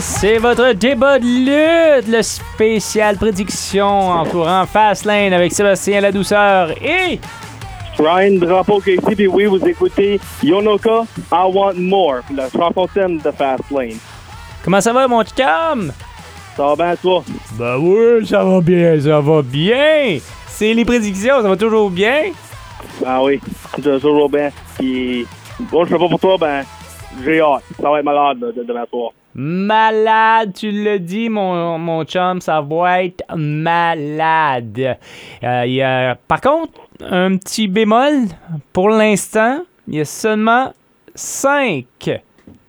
C'est votre débat de lutte, le spécial prédiction en courant Fastlane avec Sébastien La Douceur et Ryan Drapeau Casey, puis oui, vous écoutez Yonoka, I Want More, la chanson thème de Fastlane. comment ça va mon chum? Ça va bien, toi? Ben oui, ça va bien, ça va bien. C'est les prédictions, ça va toujours bien? Ah oui, toujours bien. Puis, bon, je sais pas pour toi, ben, j'ai hâte. Ça va être malade de, de, demain soir. Malade, tu le dis, mon, mon chum, ça va être malade. Euh, y a, par contre, un petit bémol, pour l'instant, il y a seulement 5.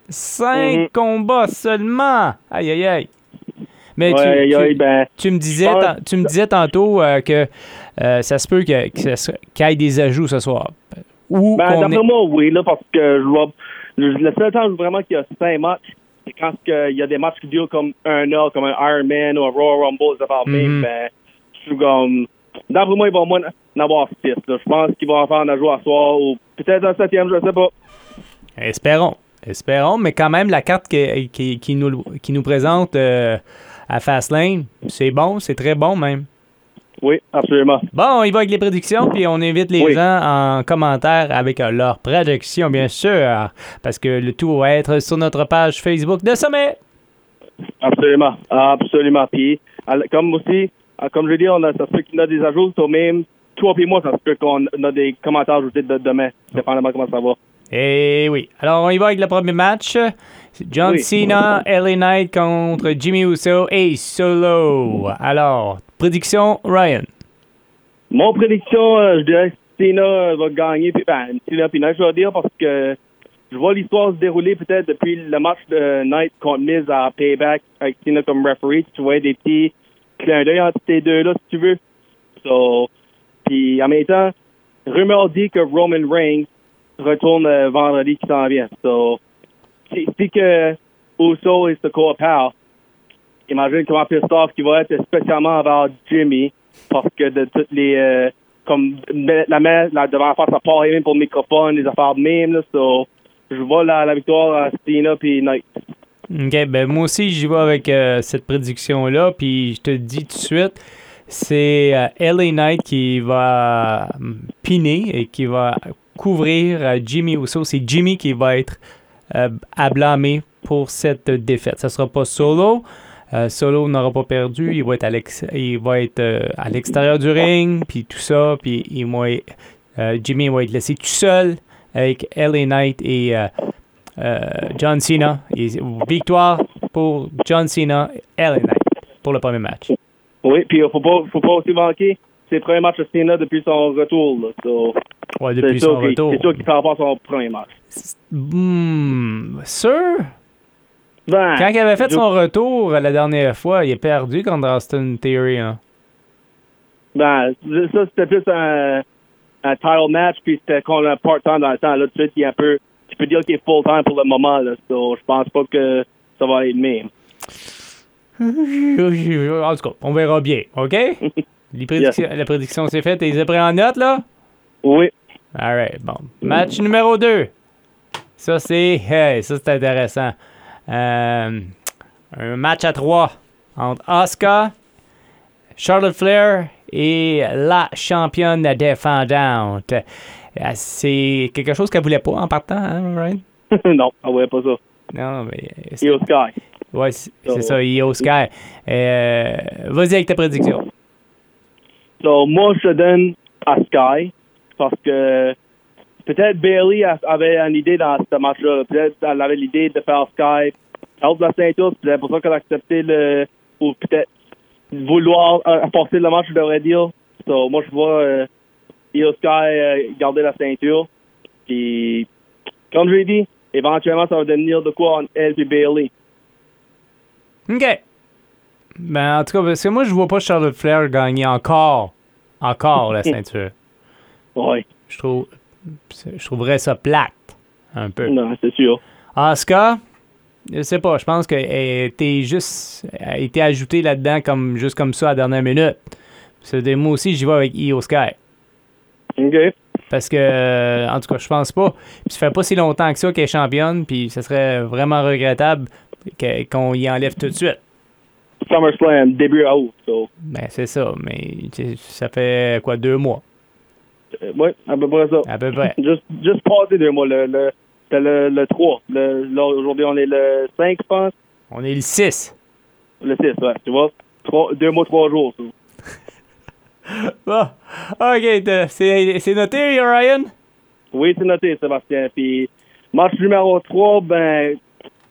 5 Mhm. combats seulement. Aïe, aïe, aïe. Mais tu- Ouais, tu, ouais, ben, tu me disais, pense- tu me disais tantôt euh, que euh, ça se peut que- ça se- qu'il y ait des ajouts ce soir. Ou ben d'après moi, oui, là, parce que je vois, le, seul temps vraiment qu'il y a cinq matchs, c'est quand il y a des matchs qui durent comme un heure, comme un Ironman ou un Royal Rumble, ça va Mhm. même, ben, je suis comme, d'après moi, ils vont moins en avoir six, là. Je pense qu'ils vont en faire un jour à soir, ou peut-être un septième, je sais pas. Espérons. Espérons, mais quand même, la carte qui, qui- qui nous, qui nous présente euh, à Fastlane, c'est bon, c'est très bon même. Oui, absolument. Bon, on y va avec les prédictions, puis on invite les Oui. gens en commentaire avec euh, leurs prédictions, bien sûr, parce que le tout va être sur notre page Facebook de Sommet. Absolument. Absolument. Puis, comme aussi, à- comme je dis, on a, ça se peut qu'il y a des ajouts, même toi et moi, ça se peut qu'on a des commentaires ajoutés de demain, dépendamment comment ça va. Et oui. Alors, on y va avec le premier match. John Oui. Cena, LA Knight contre Jimmy Uso et Solo. Alors, prédiction, Ryan. Mon prédiction, euh, je dirais que Cena euh, va gagner. Puis, ben, Cena je vais dire, parce que je vois l'histoire se dérouler peut-être depuis le match de Knight contre Miz à Payback avec Cena comme referee. Tu vois des petits clins d'œil entre ces deux-là, si tu veux. So, puis en même temps, rumeur dit que Roman Reigns retourne euh, vendredi qui s'en vient. So, si, si que Uso ce core pal, imagine comment off qu'il va être spécialement envers Jimmy parce que de toutes les euh, comme la main là, devant la face à part même pour le microphone, les affaires de même là, je vois la, la victoire à Cena puis Knight. OK, ben moi aussi, j'y vais avec euh, cette prédiction-là, puis je te dis tout de suite, c'est euh, LA Knight qui va piner et qui va couvrir Jimmy Uso. C'est Jimmy qui va être à blâmer pour cette défaite. Ça sera pas Solo. Euh, Solo n'aura pas perdu. Il va être à euh, l'extérieur du ring, puis tout ça, puis il va être- euh, Jimmy va être laissé tout seul avec LA Knight et John Cena. Et victoire pour John Cena et LA Knight pour le premier match. Oui, puis il faut pas faut pas aussi manquer ses premiers matchs de Cena depuis son retour là. So, Ouais, depuis son retour. C'est sûr qu'il perd pas son premier match. Hmm, sûr? Ben, Quand il avait fait son retour la dernière fois, il est perdu contre Austin Theory. Hein. Ben, ça, c'était plus un, un title match, puis c'était qu'on a part-time dans le temps. Là, tout de suite, il est un peu, tu peux dire qu'il est full-time pour le moment, là. So, je pense pas que ça va être le même. En tout cas, on verra bien, OK? Les prédictions- La prédiction c'est faite. T'es prêt en note, là? Oui. Alright, bon. Match numéro 2. Ça, c'est... Hey, ça, c'est intéressant. Euh, un match à 3 entre Asuka, Charlotte Flair et la championne défendante. Euh, C'est quelque chose qu'elle voulait pas en partant, hein, Ryan? non, on voyait pas ça. Non, mais... Au Sky. Ouais, c'est ça, Io Sky. Euh, Vas-y avec ta prédiction. So, moi, je donne à Sky, parce que peut-être Bailey avait une idée dans ce match-là. Peut-être elle avait l'idée de faire Sky out de la ceinture, c'est pour ça qu'elle a accepté le, ou peut-être vouloir euh, forcer le match, je devrais dire. So, moi, je vois euh, Io Sky euh, garder la ceinture. Puis, comme je l'ai dit, éventuellement, ça va devenir de quoi entre elle et Bailey. OK. Ben, en tout cas, parce que moi, je vois pas Charlotte Flair gagner encore, encore la ceinture. Oui, Je trouve, je trouverais ça plate, un peu. non, c'est sûr. Asuka, je sais pas, je pense qu'elle a été juste, a été ajoutée là-dedans comme, juste comme ça à la dernière minute. C'est moi aussi, j'y vais avec Io Sky. OK. Parce que, euh, en tout cas, je pense pas. Puis ça fait pas si longtemps que ça qu'elle est championne, puis ça serait vraiment regrettable que- qu'on y enlève tout de suite. SummerSlam, début août. So, Ben, c'est ça, mais ça fait quoi, deux mois, euh, ouais, à peu près ça. à peu près. Juste, juste passé deux mois. Le, le, le, le 3. Le, là, aujourd'hui, on est le 5, je pense. On est le 6. Le 6, ouais. Tu vois? Trois, deux mois, trois jours. Bon, ok, c'est noté, Ryan? Oui, c'est noté, Sébastien. Puis, match numéro 3, ben,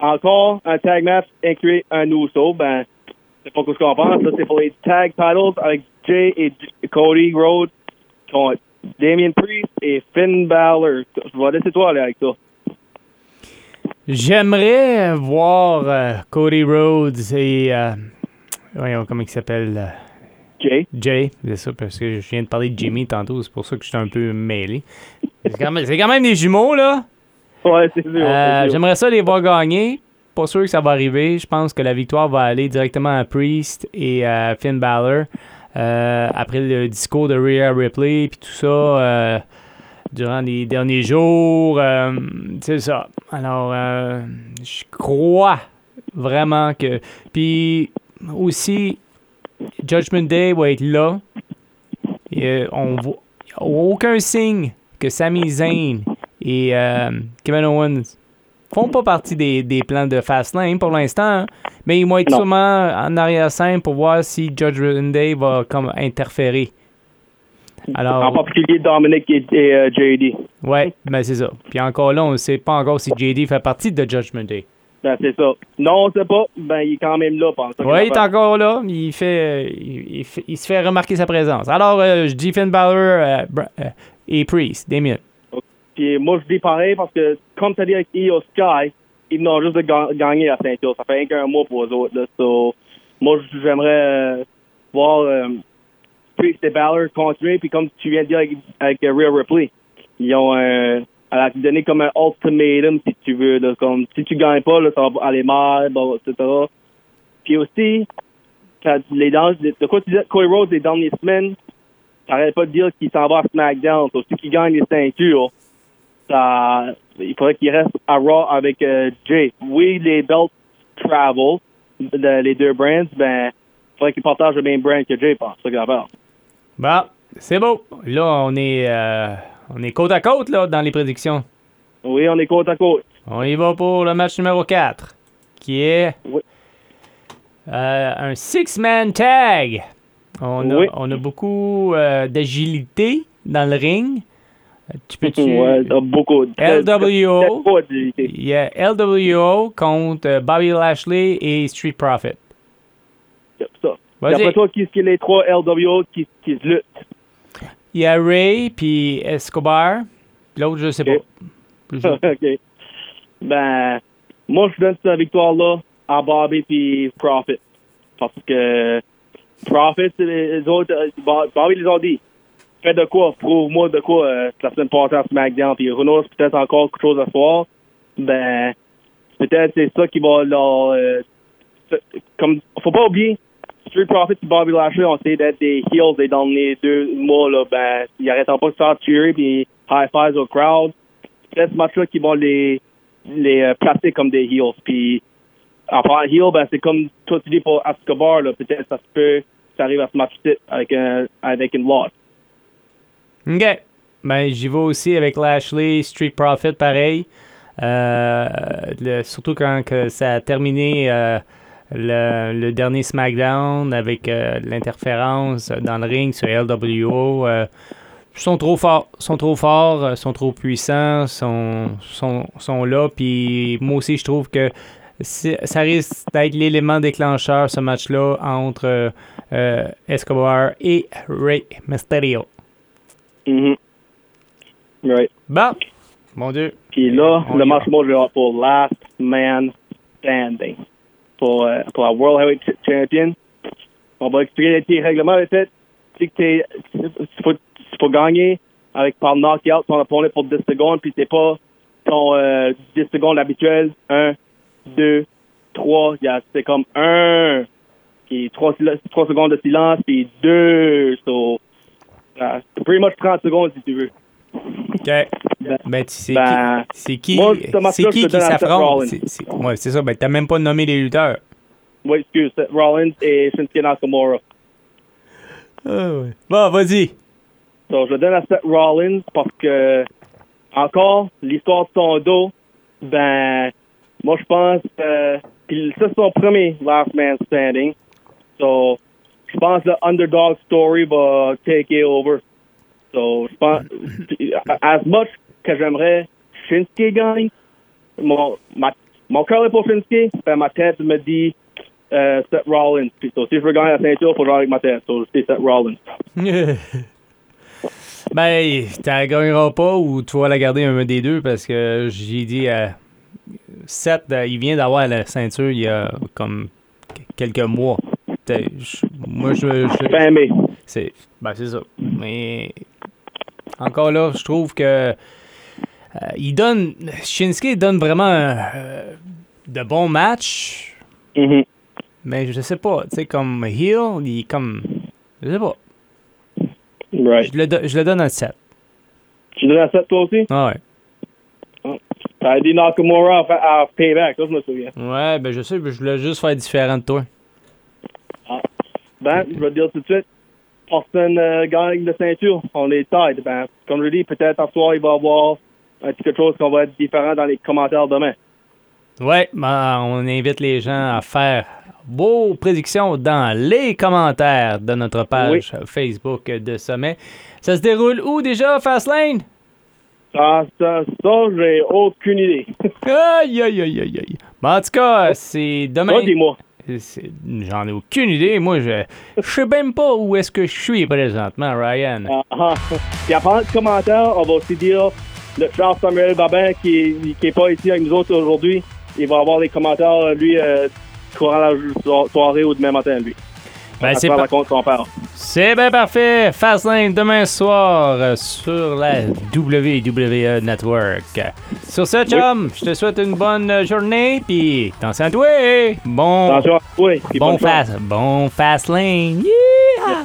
encore un tag match inclut un Uso. Ben, c'est pas ce qu'on pense. Là, c'est pour les tag titles avec Jay et J- Cody Rhodes contre Damien Priest et Finn Balor. Je vais laisser toi aller avec ça. J'aimerais voir euh, Cody Rhodes et. euh, voyons, comment il s'appelle euh, Jay. Jay, c'est ça, parce que je viens de parler de Jimmy tantôt, c'est pour ça que je suis un peu mêlé. C'est quand, quand même des jumeaux, là. Ouais, c'est sûr. J'aimerais ça les voir gagner. Pas sûr que ça va arriver. Je pense que la victoire va aller directement à Priest et à Finn Balor. Euh, après le discours de Rhea Ripley puis tout ça euh, durant les derniers jours. euh, c'est ça. Alors, je crois vraiment que. Puis aussi, Judgment Day va être là. Et, on voit aucun signe que Sami Zayn et Kevin Owens font pas partie des, des plans de Fastlane pour l'instant, hein. mais ils vont être Non. sûrement en arrière-scène pour voir si Judgment Day va comme interférer. En Alors, particulier Dominic et, et, euh, JD. ouais, ben c'est ça. Puis encore là, on ne sait pas encore si JD fait partie de Judgment Day. Ben, c'est ça. Non, on sait pas. Ben, il est quand même là. Ouais, il est encore là. Il fait, il, il fait- il se fait remarquer sa présence. Alors, euh, je dis Finn Balor euh, euh, et Priest, Damien. Puis moi, je dis pareil parce que, comme tu as dit avec Io Sky, ils n'ont juste de ga- gagner la ceinture. Ça fait qu'un mois pour eux autres. Là. So, moi, j'aimerais euh, voir euh, Priest et continuer. Puis comme tu viens de dire avec, euh, Rhea Ripley, ils ont euh, elle a donné comme un ultimatum, si tu veux. comme, si tu gagnes pas, là, ça va aller mal, bon, etc. Puis aussi, les dans, de quoi tu disais, Cody Rhodes, les dernières semaines, t'arrêtes pas de dire qu'il s'en va à SmackDown. So, ceux qui gagnent les ceintures, ça, il faudrait qu'il reste à Raw avec euh, Jay. Oui, les belts travel, le- les deux brands, ben, il faudrait qu'ils partagent le même brand que Jay, pense. C'est ça. Bon, c'est beau. Là, on est, euh, on est côte à côte là, dans les prédictions. Oui, on est côte à côte. On y va pour le match numéro 4, qui est Oui. euh, un six-man tag. On a, Oui. on a beaucoup d'agilité dans le ring. Tu peux-tu... Ouais, beaucoup. LWO. T'as pas d'utilité. Il y a LWO contre euh, Bobby Lashley et Street Profit. C'est ça. D'après toi, qui est les trois LWO qui, qui se luttent? Il y a Ray puis Escobar. L'autre, je sais Ok. pas. OK. Ben, moi, je donne cette victoire-là à Bobby puis Profit. Parce que Profit, les autres, euh, Bo- Bobby les a dit. Fais de quoi? Prouve-moi de quoi euh, la semaine passée à SmackDown. Puis Renault, peut-être encore quelque chose à soir. Ben, peut-être c'est ça qui va leur... comme, faut pas oublier, Street Profits et Bobby Lashley ont essayé d'être des heels et dans les deux mois, là, ben, ils arrêtent pas de faire tuer puis high fives au crowd peut-être ce match-là qui vont les, les euh, placer comme des heels. Puis, en parlant heel, ben, c'est comme toi tu dis pour Escobar, là, peut-être ça se peut, ça arrive à ce match-ci avec, un, avec une loss. OK. Ben, j'y vais aussi avec Lashley, Street Profit, pareil. Euh, surtout quand que ça a terminé euh, le, dernier SmackDown avec euh, l'interférence dans le ring sur LWO. ils sont trop forts, sont trop forts, sont trop puissants, sont, sont, sont là. Puis moi aussi, je trouve que ça risque d'être l'élément déclencheur, ce match-là, entre Escobar et Rey Mysterio. Mhm. Right. Bon, mon Dieu. Puis là, On le match, vais pour Last Man Standing. Pour, euh, pour la World Heavyweight Ch- Champion. On va expliquer les petits règlements. En fait, c'est que faut, faut gagner avec par knockout ton opponent pour 10 secondes, puis c'est pas ton euh, 10 secondes habituel. 1, 2, 3. C'est comme 1, puis 3, secondes de silence, puis 2. So, c'est pretty much 30 secondes si tu veux. OK. Ben, Ben, tu sais ben, qui, c'est qui, moi, c'est qui qui s'affronte? C'est- c'est- Ouais, c'est ça. Ben, t'as même pas nommé les lutteurs. Oui, excuse, Seth Rollins et Shinsuke Nakamura. Ah, ouais. Bon, vas-y. So, je donne à Seth Rollins parce que, encore, l'histoire de son dos, ben, moi, je pense ça, c'est son premier Last Man Standing. So, je pense que Underdog Story va take it over. So, je pense, as much que j'aimerais Shinsuke gagne, mon, mon cœur est pour Shinsuke, ben, ma tête me dit euh, Seth Rollins. Si je veux gagner la ceinture, il faut j'aille avec ma tête. So, c'est Seth Rollins. ben, tu la gagneras pas ou tu vas la garder un des deux parce que j'ai dit à Seth, euh, il vient d'avoir la ceinture il y a comme quelques mois. Moi, je. je- Fin mai. c'est ben, c'est ça. Mais encore là, je trouve que euh, il donne. Shinsuke donne vraiment euh, de bons matchs, Mhm. mais je sais pas. Tu sais, comme Heel, il est comme. Je sais pas. Right. Je le, do- je le donne un 7. Tu donnes à Seth, toi aussi? Ah ouais. T'as dit Nakamura à, à Payback, ça, je me souviens. Ouais, ben je sais, je voulais juste faire différent de toi. Ben, je vais te dire tout de suite, Austin euh, gagne la ceinture. On est tied. Ben, comme je dis, peut-être à soir, il va y avoir un petit quelque chose qu'on va être différent dans les commentaires demain. Ouais, ben, on invite les gens à faire vos prédictions dans les commentaires de notre page Facebook de Sommet. Ça se déroule où déjà, Fastlane? Ça, ça, ça, j'ai aucune idée. Aïe, aïe, aïe, aïe, aïe. Ben, en tout cas, c'est demain. Toi, dis-moi. J'en ai aucune idée. Moi, je je sais même pas où est-ce que je suis présentement, Ryan. Ah. Puis à part de commentaires, on va aussi dire le Charles Samuel Babin qui, qui est pas ici avec nous autres aujourd'hui. Il va avoir les commentaires, lui, euh, courant la so- soirée ou demain matin, lui. Ben, c'est. C'est bien parfait. Fastlane demain soir euh, sur la WWE Network. Sur ce, chum, je te souhaite une bonne journée. Puis, attention à toi. Bon, Attention, bon, fast, bon Fastlane. Yeah!